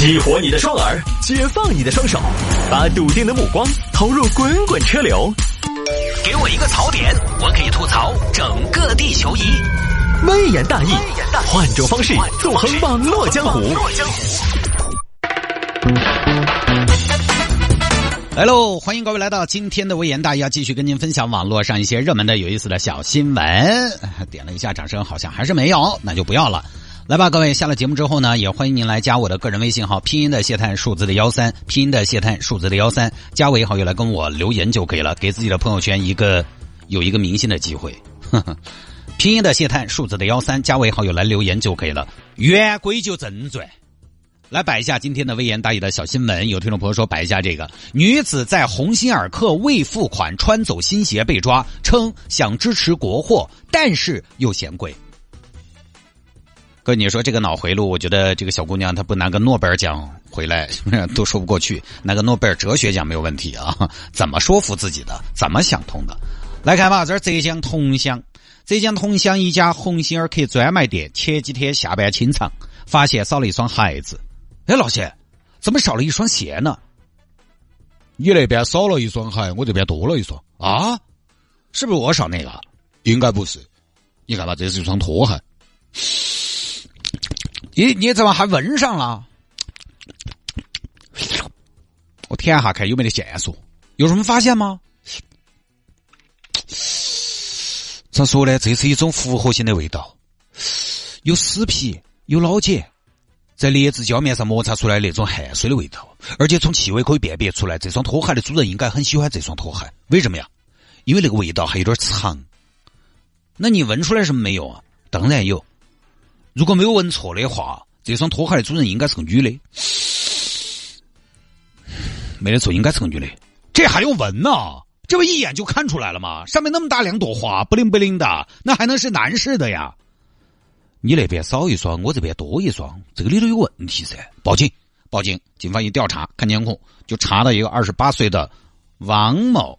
激活你的双耳，解放你的双手，把笃定的目光投入滚滚车流。给我一个槽点，我可以吐槽整个地球仪。微言大义，换种方式纵横网络江湖。来喽，欢迎各位来到今天的微言大义，要继续跟您分享网络上一些热门的、有意思的小新闻。点了一下掌声，好像还是没有，那就不要了。来吧，各位，下了节目之后呢，也欢迎您来加我的个人微信号，拼音的谢探，数字的幺三，拼音的谢探，数字的幺三，加为好友来跟我留言就可以了，给自己的朋友圈一个有一个明星的机会。拼音的谢探，数字的幺三，加为好友来留言就可以了。言归就正传，来摆一下今天的微言大义的小新闻。有听众朋友说摆一下这个女子在鸿星尔克未付款穿走新鞋被抓，称想支持国货，但是又嫌贵。哥，你说这个脑回路，我觉得这个小姑娘她不拿个诺贝尔奖回来 都说不过去，拿个诺贝尔哲学奖没有问题啊？怎么说服自己的？怎么想通的？来看吧，这是浙江桐乡，浙江桐乡一家鸿星尔克专卖店前几天下班清场，发现少了一双鞋子。哎，老谢，怎么少了一双鞋呢？你那边少了一双鞋，我这边多了一双啊？是不是我少那个？应该不是。你看吧，这是一双拖鞋。你你怎么还闻上了？我舔一下看有没得线索，有什么发现吗？咋说呢？这是一种复合型的味道，有死皮，有老茧，在劣质胶面上摩擦出来那种汗水的味道，而且从气味可以辨别出来，这双拖鞋的主人应该很喜欢这双拖鞋。为什么呀？因为那个味道还有点长。那你闻出来什么没有啊？当然有。如果没有闻错的话，这双拖鞋的主人应该是个女的。没得错，应该是个女的。这还用闻呢？这不一眼就看出来了吗？上面那么大两朵花，不灵不灵的，那还能是男士的呀？你那边少一双，我这边多一双，这个里头有问题噻！报警，报警！警方一调查，看监控，就查到一个二十八岁的王某。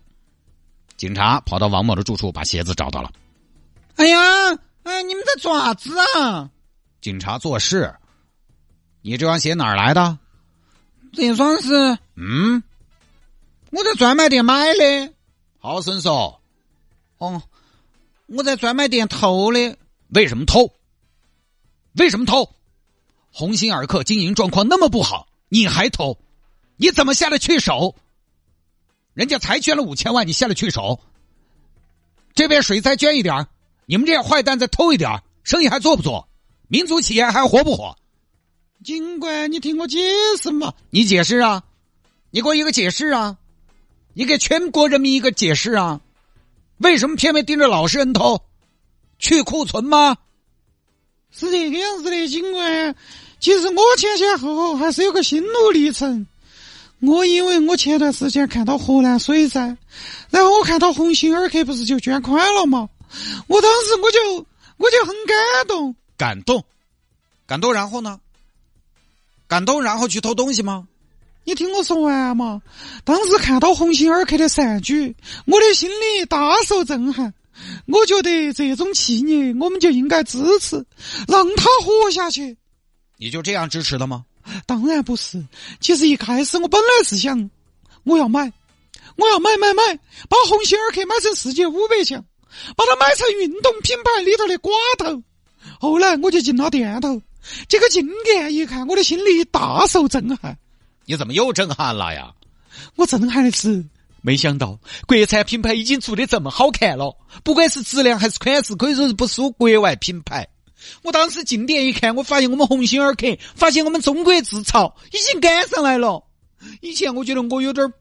警察跑到王某的住处，把鞋子找到了。哎呀，哎，你们在做啥子啊？警察做事，你这双鞋哪儿来的？这双是嗯，我在专卖店买的。好生说，哦，我在专卖店偷的。为什么偷？为什么偷？鸿星尔克经营状况那么不好，你还偷？你怎么下得去手？人家才捐了五千万，你下得去手？这边水再捐一点你们这些坏蛋再偷一点生意还做不做？民族企业还活不活？警官，你听我解释嘛！你解释啊！你给我一个解释啊！你给全国人民一个解释啊！为什么偏偏盯着老实人偷？去库存吗？是这个样子的，警官。其实我前前后后还是有个心路历程。我因为我前段时间看到河南水灾，然后我看到鸿星尔克不是就捐款了嘛？我当时我就我就很感动。感动，感动，然后呢？感动，然后去偷东西吗？你听我说完嘛！当时看到鸿星尔克的善举，我的心里大受震撼。我觉得这种企业我们就应该支持，让他活下去。你就这样支持的吗？当然不是。其实一开始我本来是想，我要买，我要买买买，把鸿星尔克买成世界五百强，把它买成运动品牌里头的寡头。后来我就进了店头，这个进店一看，我的心里大受震撼。你怎么又震撼了呀？我震撼的是，没想到国产品牌已经做的这么好看了，不管是质量还是款式，可以说是不输国外品牌。我当时进店一看，我发现我们鸿星尔克，发现我们中国制造已经赶上来了。以前我觉得我有点，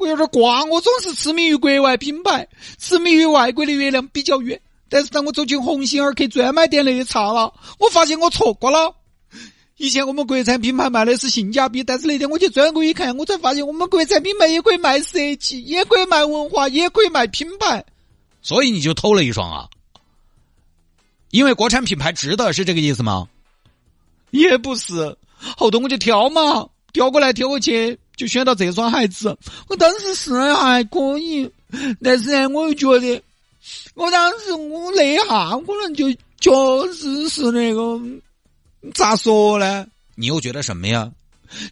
我有点瓜，我总是痴迷于国外品牌，痴迷于外国的月亮比较圆。但是当我走进鸿星尔克专卖店那一刹那，我发现我错过了。以前我们国产品牌卖的是性价比，但是那天我去专柜一看，我才发现我们国产品牌也可以卖设计，也可以卖文化，也可以卖品牌。所以你就偷了一双啊？因为国产品牌值得，是这个意思吗？也不是，后头我就挑嘛，挑过来挑过去，就选到这双鞋子。我当时是还可以，但是呢，我又觉得。我当时我那一下可能就确实是那个，咋说呢？你又觉得什么呀？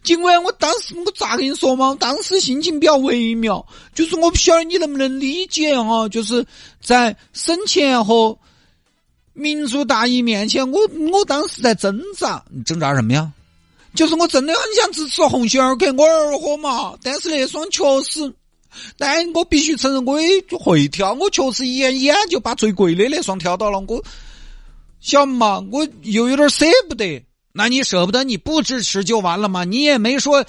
尽管我当时我咋跟你说嘛，当时心情比较微妙，就是我不晓得你能不能理解啊，就是在生前和民族大义面前，我我当时在挣扎，挣扎什么呀？就是我真的很想支持鸿星尔克，我儿豁嘛，但是那双确实。但我必须承认，我也会挑。我确实一眼一眼就把最贵的那双挑到了。我晓得嘛，我又有点舍不得。那你舍不得，你不支持就完了吗？你也没说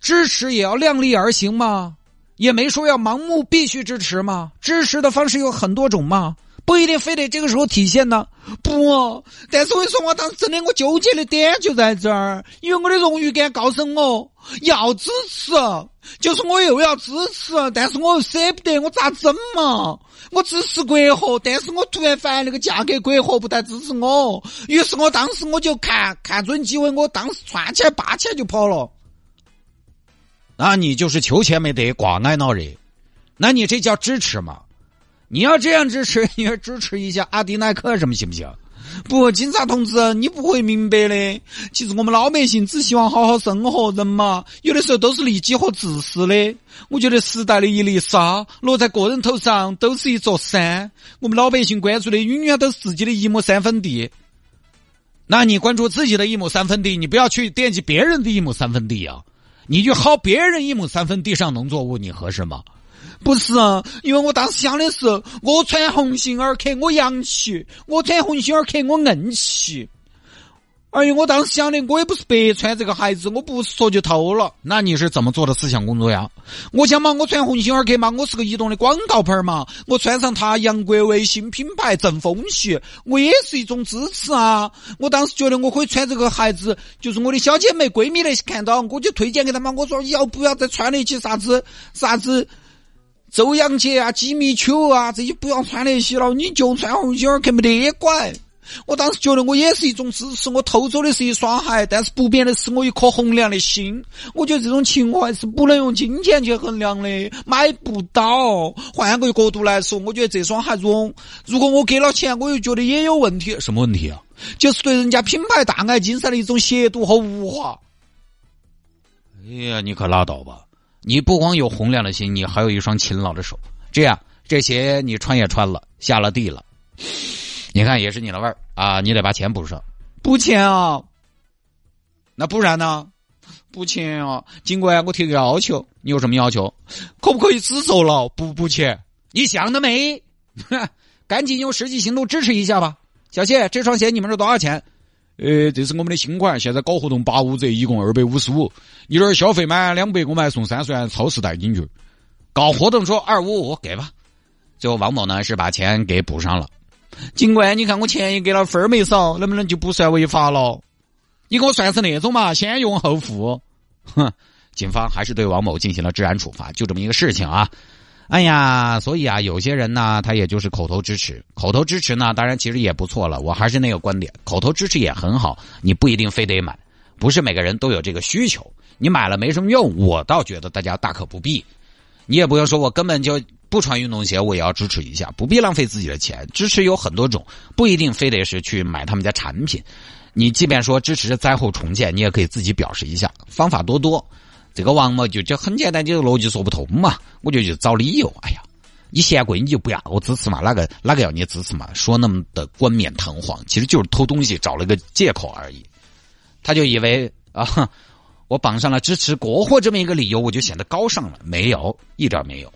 支持也要量力而行嘛？也没说要盲目必须支持嘛？支持的方式有很多种嘛？不一定非得这个时候体现呢。不，但是我跟你说，我当时真的我纠结的点就在这儿，因为我的荣誉感告诉我要支持，就是我又要支持，但是我又舍不得，我咋整嘛？我支持国货，但是我突然发现那个价格国货不太支持我，于是我当时我就看看准机会，我当时窜起来拔起来就跑了。那你就是求钱没得挂挨闹热，那你这叫支持吗？你要这样支持，你要支持一下阿迪耐克什么行不行？不，警察同志，你不会明白的。其实我们老百姓只希望好好生活，人嘛，有的时候都是利己和自私的。我觉得时代的一粒沙落在个人头上都是一座山。我们老百姓关注的永远都是自己的一亩三分地。那你关注自己的一亩三分地，你不要去惦记别人的一亩三分地啊！你去薅别人一亩三分地上农作物，你合适吗？不是，因为我当时想的是，我穿鸿星尔克，我洋气；我穿鸿星尔克，我硬气。而且我当时想的，我也不是白穿这个鞋子，我不是说就偷了。那你是怎么做的思想工作呀？我想嘛，我穿鸿星尔克嘛，我是个移动的广告牌嘛，我穿上它，杨国为新品牌正风气，我也是一种支持啊。我当时觉得我可以穿这个鞋子，就是我的小姐妹、闺蜜那些看到，我就推荐给她们，我说要不要再穿那些啥子啥子。周洋节啊，吉米丘啊，这些不要穿那些了，你就穿红星儿克没得拐。我当时觉得我也是一种支持，我偷走的是一双鞋，但是不变的是我一颗洪亮的心。我觉得这种情怀是不能用金钱去衡量的，买不到。换个角度来说，我觉得这双鞋，如果如果我给了钱，我又觉得也有问题。什么问题啊？就是对人家品牌大爱精神的一种亵渎和物化。哎呀，你可拉倒吧！你不光有洪亮的心，你还有一双勤劳的手。这样，这鞋你穿也穿了，下了地了，你看也是你的味儿啊！你得把钱补上，补钱啊！那不然呢？补钱啊！尽管我提个要求，你有什么要求？可不可以只收了不补钱？你想得美！赶紧用实际行动支持一下吧，小谢，这双鞋你们是多少钱？呃，这是我们的新款，现在搞活动八五折，一共二百五十五。你这儿消费满两百，我们还送三十元超市代金券。搞活动说二五五给吧。最后王某呢是把钱给补上了。警官，你看我钱也给了，分儿没少，能不能就不算违法了？你给我算是那种嘛，先用后付。哼，警方还是对王某进行了治安处罚，就这么一个事情啊。哎呀，所以啊，有些人呢，他也就是口头支持，口头支持呢，当然其实也不错了。我还是那个观点，口头支持也很好，你不一定非得买，不是每个人都有这个需求，你买了没什么用。我倒觉得大家大可不必，你也不用说我根本就不穿运动鞋，我也要支持一下，不必浪费自己的钱。支持有很多种，不一定非得是去买他们家产品。你即便说支持灾后重建，你也可以自己表示一下，方法多多。这个王某就就很简单，就逻辑说不通嘛。我就就找理由。哎呀，你嫌贵你就不要我支持嘛？哪个哪个要你支持嘛？说那么的冠冕堂皇，其实就是偷东西找了个借口而已。他就以为啊，我绑上了支持国货这么一个理由，我就显得高尚了。没有，一点没有。